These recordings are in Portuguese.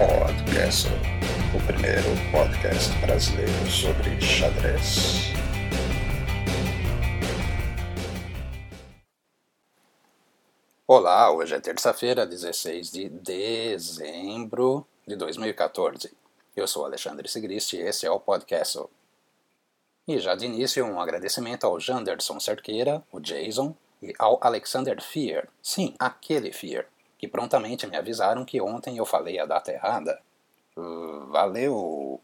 Podcast, o primeiro podcast brasileiro sobre xadrez. Olá, hoje é terça-feira, 16 de dezembro de 2014. Eu sou Alexandre Sigrist e esse é o podcast. E já de início, um agradecimento ao Janderson Cerqueira, o Jason, e ao Alexander Fear, sim, aquele Fear, que prontamente me avisaram que ontem eu falei a data errada. Uh, valeu!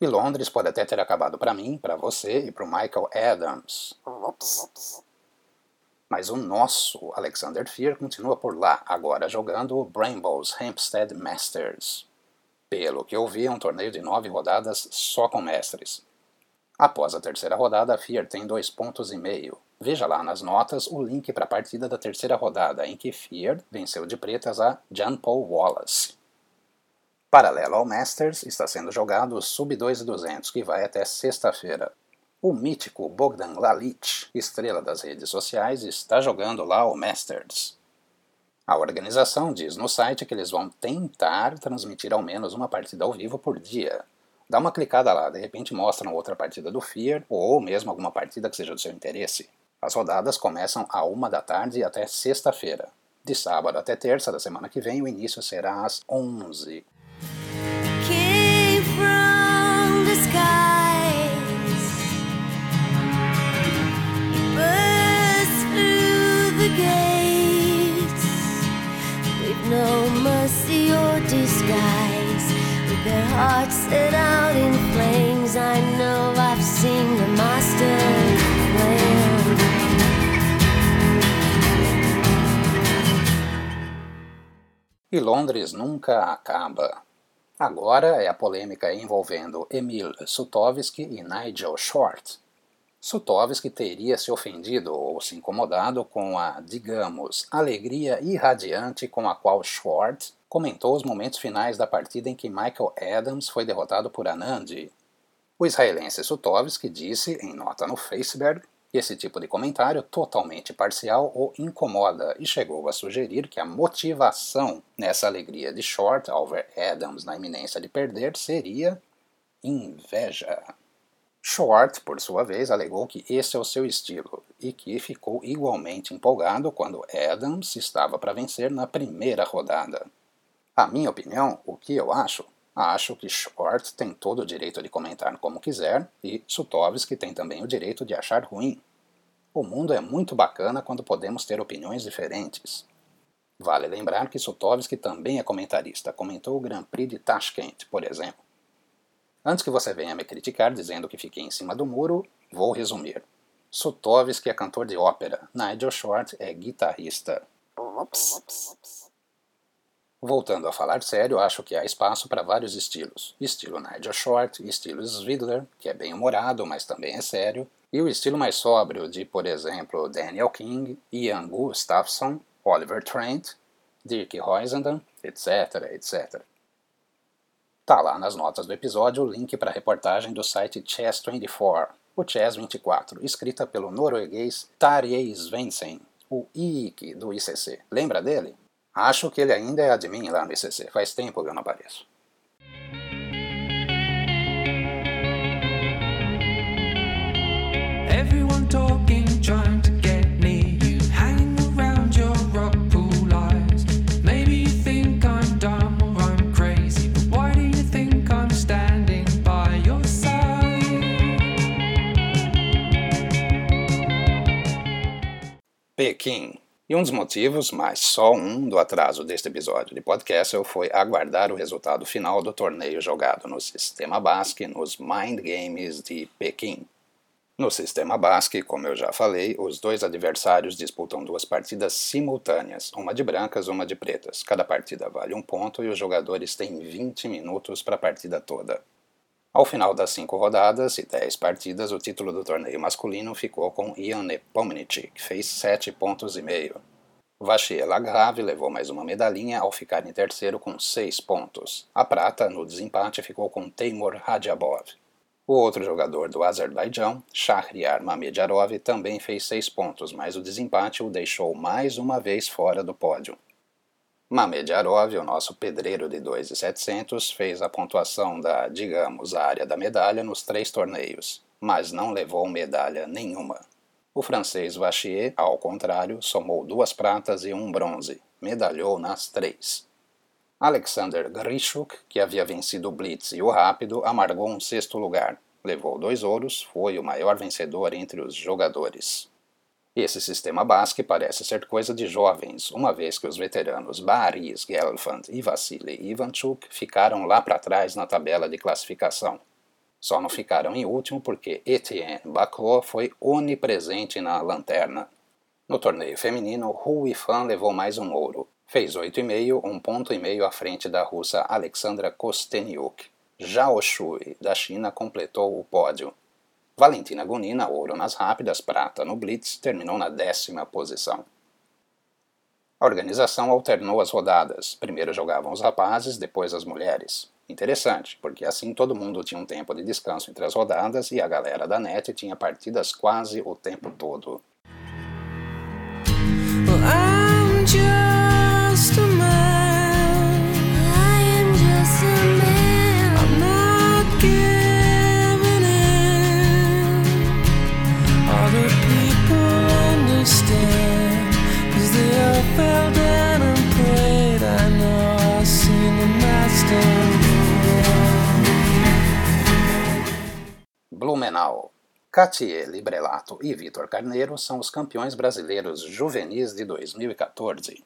E Londres pode até ter acabado para mim, para você e para o Michael Adams. Mas o nosso Alexander Fear continua por lá, agora jogando o Brambles Hampstead Masters. Pelo que eu vi, é um torneio de nove rodadas só com mestres. Após a terceira rodada, a Fear tem dois pontos e meio. Veja lá nas notas o link para a partida da terceira rodada, em que Fear venceu de pretas a John Paul Wallace. Paralelo ao Masters, está sendo jogado o Sub 2200, que vai até sexta-feira. O mítico Bogdan Lalic, estrela das redes sociais, está jogando lá o Masters. A organização diz no site que eles vão tentar transmitir ao menos uma partida ao vivo por dia, Dá uma clicada lá, de repente mostram outra partida do Fear, ou mesmo alguma partida que seja do seu interesse. As rodadas começam a uma da tarde até sexta-feira. De sábado até terça da semana que vem, o início será às 11. no mercy or disguise their hearts set out in flames. I know I've seen the master. E Londres nunca acaba. Agora é a polêmica envolvendo Emil Sutovsky e Nigel Short. Sutovsky teria se ofendido ou se incomodado com a, digamos, alegria irradiante com a qual Short comentou os momentos finais da partida em que Michael Adams foi derrotado por Anand. O israelense Sutovsky disse, em nota no Facebook, que esse tipo de comentário totalmente parcial o incomoda e chegou a sugerir que a motivação nessa alegria de Short ao ver Adams na iminência de perder seria inveja. Short, por sua vez, alegou que esse é o seu estilo e que ficou igualmente empolgado quando Adams estava para vencer na primeira rodada. A minha opinião, o que eu acho? Acho que Short tem todo o direito de comentar como quiser e Sutovsky tem também o direito de achar ruim. O mundo é muito bacana quando podemos ter opiniões diferentes. Vale lembrar que Sutovsky também é comentarista, comentou o Grand Prix de Tashkent, por exemplo. Antes que você venha me criticar dizendo que fiquei em cima do muro, vou resumir. Sutovsky é cantor de ópera, Nigel Short é guitarrista. Ups. Voltando a falar sério, acho que há espaço para vários estilos. Estilo Nigel Short, estilo Svidler, que é bem humorado, mas também é sério, e o estilo mais sóbrio de, por exemplo, Daniel King, Ian Gustafsson, Oliver Trent, Dirk Huizenden, etc, etc. Tá lá nas notas do episódio o link para a reportagem do site Chess24, o Chess24, escrita pelo norueguês Tarjei Svendsen, o IIC do ICC. Lembra dele? Acho que ele ainda é admin lá no ICC. Faz tempo que eu não apareço. Everyone talking, trying to get near you, hanging around your rock pool eyes. Maybe you think I'm dumb or I'm crazy, but why do you think I'm standing by your side? Pequim e um dos motivos, mas só um, do atraso deste episódio de podcast foi aguardar o resultado final do torneio jogado no Sistema Basque nos Mind Games de Pequim. No Sistema Basque, como eu já falei, os dois adversários disputam duas partidas simultâneas, uma de brancas, uma de pretas. Cada partida vale um ponto e os jogadores têm 20 minutos para a partida toda. Ao final das cinco rodadas e dez partidas, o título do torneio masculino ficou com Ian Nepomniachtchi, que fez sete pontos e meio. Vachier Lagrave levou mais uma medalhinha ao ficar em terceiro com seis pontos. A prata, no desempate, ficou com Teimur Radjabov. O outro jogador do Azerbaijão, Shahriar Mamedjarov, também fez seis pontos, mas o desempate o deixou mais uma vez fora do pódio. Mamedjarov, o nosso pedreiro de 2,700, fez a pontuação da, digamos, área da medalha nos três torneios, mas não levou medalha nenhuma. O francês Vachier, ao contrário, somou duas pratas e um bronze, medalhou nas três. Alexander Grishuk, que havia vencido o Blitz e o Rápido, amargou um sexto lugar. Levou dois ouros, foi o maior vencedor entre os jogadores. Esse sistema basque parece ser coisa de jovens, uma vez que os veteranos Baris Gelfand e Vassili Ivanchuk ficaram lá para trás na tabela de classificação. Só não ficaram em último porque Etienne Bacot foi onipresente na lanterna. No torneio feminino, Hu Yifan levou mais um ouro. Fez 8,5, um ponto e meio à frente da russa Alexandra Kosteniuk. Zhao Shui, da China, completou o pódio. Valentina Gunina, ouro nas rápidas, prata no Blitz, terminou na décima posição. A organização alternou as rodadas. Primeiro jogavam os rapazes, depois as mulheres. Interessante, porque assim todo mundo tinha um tempo de descanso entre as rodadas e a galera da net tinha partidas quase o tempo todo. Catier Librelato e Vitor Carneiro são os campeões brasileiros juvenis de 2014.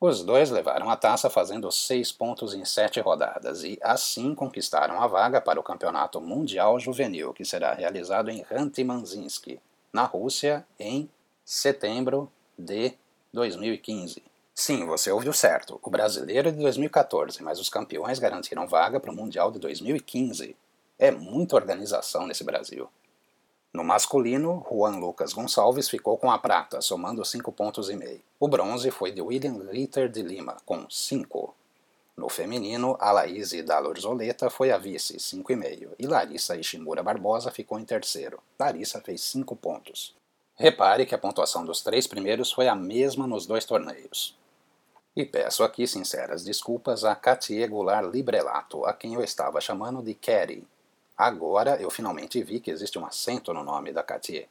Os dois levaram a taça fazendo seis pontos em sete rodadas e, assim, conquistaram a vaga para o Campeonato Mundial Juvenil, que será realizado em Ranty-Manzinski, na Rússia, em setembro de 2015. Sim, você ouviu certo. O brasileiro é de 2014, mas os campeões garantiram vaga para o Mundial de 2015. É muita organização nesse Brasil. No masculino, Juan Lucas Gonçalves ficou com a prata, somando 5 pontos e meio. O bronze foi de William Ritter de Lima, com 5. No feminino, a Laís Dalorzoleta foi a vice, 5,5, e Larissa Ishimura Barbosa ficou em terceiro. Larissa fez 5 pontos. Repare que a pontuação dos três primeiros foi a mesma nos dois torneios. E peço aqui sinceras desculpas a Katie Goulart Librelato, a quem eu estava chamando de Kerry, Agora eu finalmente vi que existe um acento no nome da Cartier.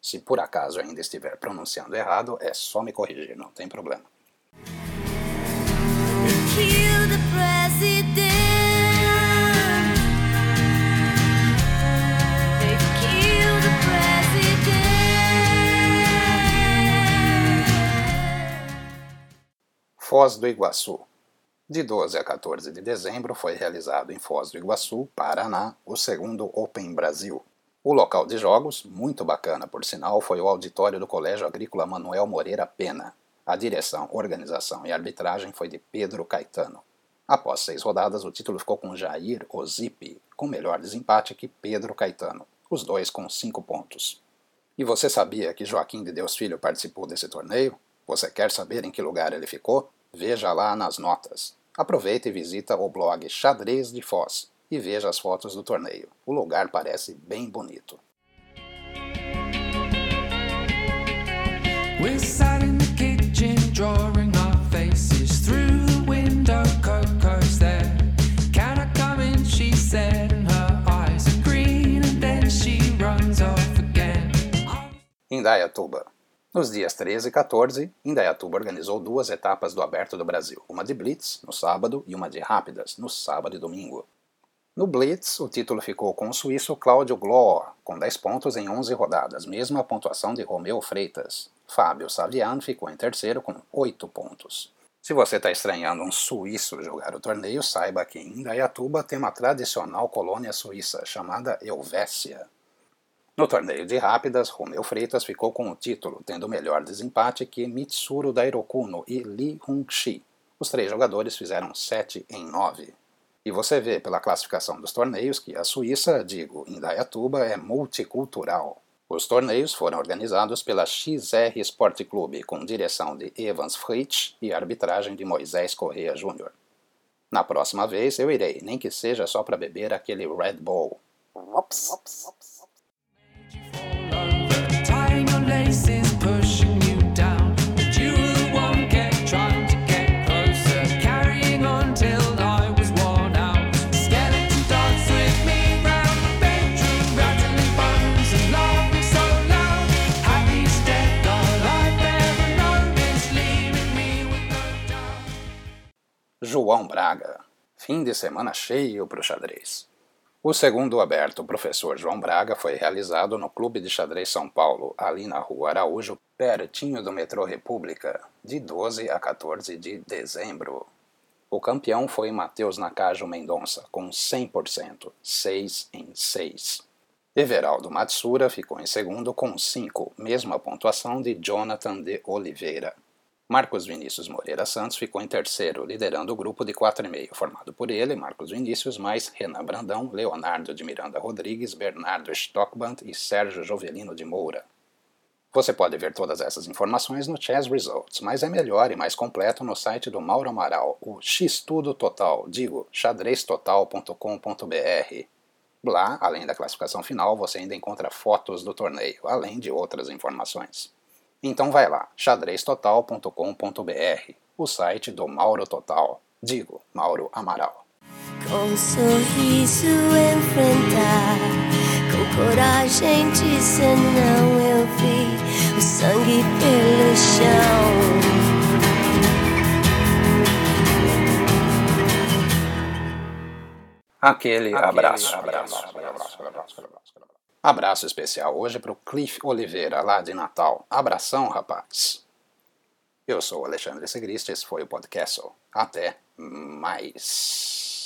Se por acaso ainda estiver pronunciando errado, é só me corrigir, não tem problema. Foz do Iguaçu de 12 a 14 de dezembro foi realizado em Foz do Iguaçu, Paraná, o segundo Open Brasil. O local de jogos, muito bacana por sinal, foi o auditório do Colégio Agrícola Manuel Moreira Pena. A direção, organização e arbitragem foi de Pedro Caetano. Após seis rodadas, o título ficou com Jair Ozipe, com melhor desempate que Pedro Caetano, os dois com cinco pontos. E você sabia que Joaquim de Deus Filho participou desse torneio? Você quer saber em que lugar ele ficou? Veja lá nas notas. Aproveita e visita o blog Xadrez de Foz e veja as fotos do torneio. O lugar parece bem bonito. Indaiatuba nos dias 13 e 14, Indaiatuba organizou duas etapas do Aberto do Brasil, uma de Blitz, no sábado, e uma de Rápidas, no sábado e domingo. No Blitz, o título ficou com o suíço Cláudio Glor, com 10 pontos em 11 rodadas, mesma pontuação de Romeu Freitas. Fábio Saviano ficou em terceiro com 8 pontos. Se você está estranhando um suíço jogar o torneio, saiba que em Indaiatuba tem uma tradicional colônia suíça chamada Helvécia. No torneio de rápidas, Romeu Freitas ficou com o título, tendo melhor desempate que Mitsuru Dairokuno e Lee Hung-shi. Os três jogadores fizeram 7 em 9. E você vê pela classificação dos torneios que a Suíça, digo, Indaiatuba, é multicultural. Os torneios foram organizados pela XR Sport Clube, com direção de Evans Fritsch e arbitragem de Moisés Correia Júnior. Na próxima vez eu irei, nem que seja só para beber aquele Red Bull. João Braga. Fim de semana cheio para o xadrez. O segundo aberto Professor João Braga foi realizado no Clube de Xadrez São Paulo, ali na Rua Araújo, pertinho do metrô República, de 12 a 14 de dezembro. O campeão foi Matheus Nakajo Mendonça, com 100%, 6 em 6. Everaldo Matsura ficou em segundo com 5, mesma pontuação de Jonathan de Oliveira. Marcos Vinícius Moreira Santos ficou em terceiro, liderando o grupo de 4,5, formado por ele, Marcos Vinícius, mais Renan Brandão, Leonardo de Miranda Rodrigues, Bernardo Stockband e Sérgio Jovelino de Moura. Você pode ver todas essas informações no Chess Results, mas é melhor e mais completo no site do Mauro Amaral, o X-Tudo Total, digo, xadreztotal.com.br. Lá, além da classificação final, você ainda encontra fotos do torneio, além de outras informações. Então vai lá, xadreztotal.com.br, o site do Mauro Total. Digo, Mauro Amaral. Com sorriso enfrentar, com coragem dizer não, eu vi o sangue pelo chão. Aquele, Aquele abraço. abraço, abraço, abraço, abraço Abraço especial hoje para o Cliff Oliveira, lá de Natal. Abração, rapaz! Eu sou Alexandre Segrist, esse foi o podcast. Até mais!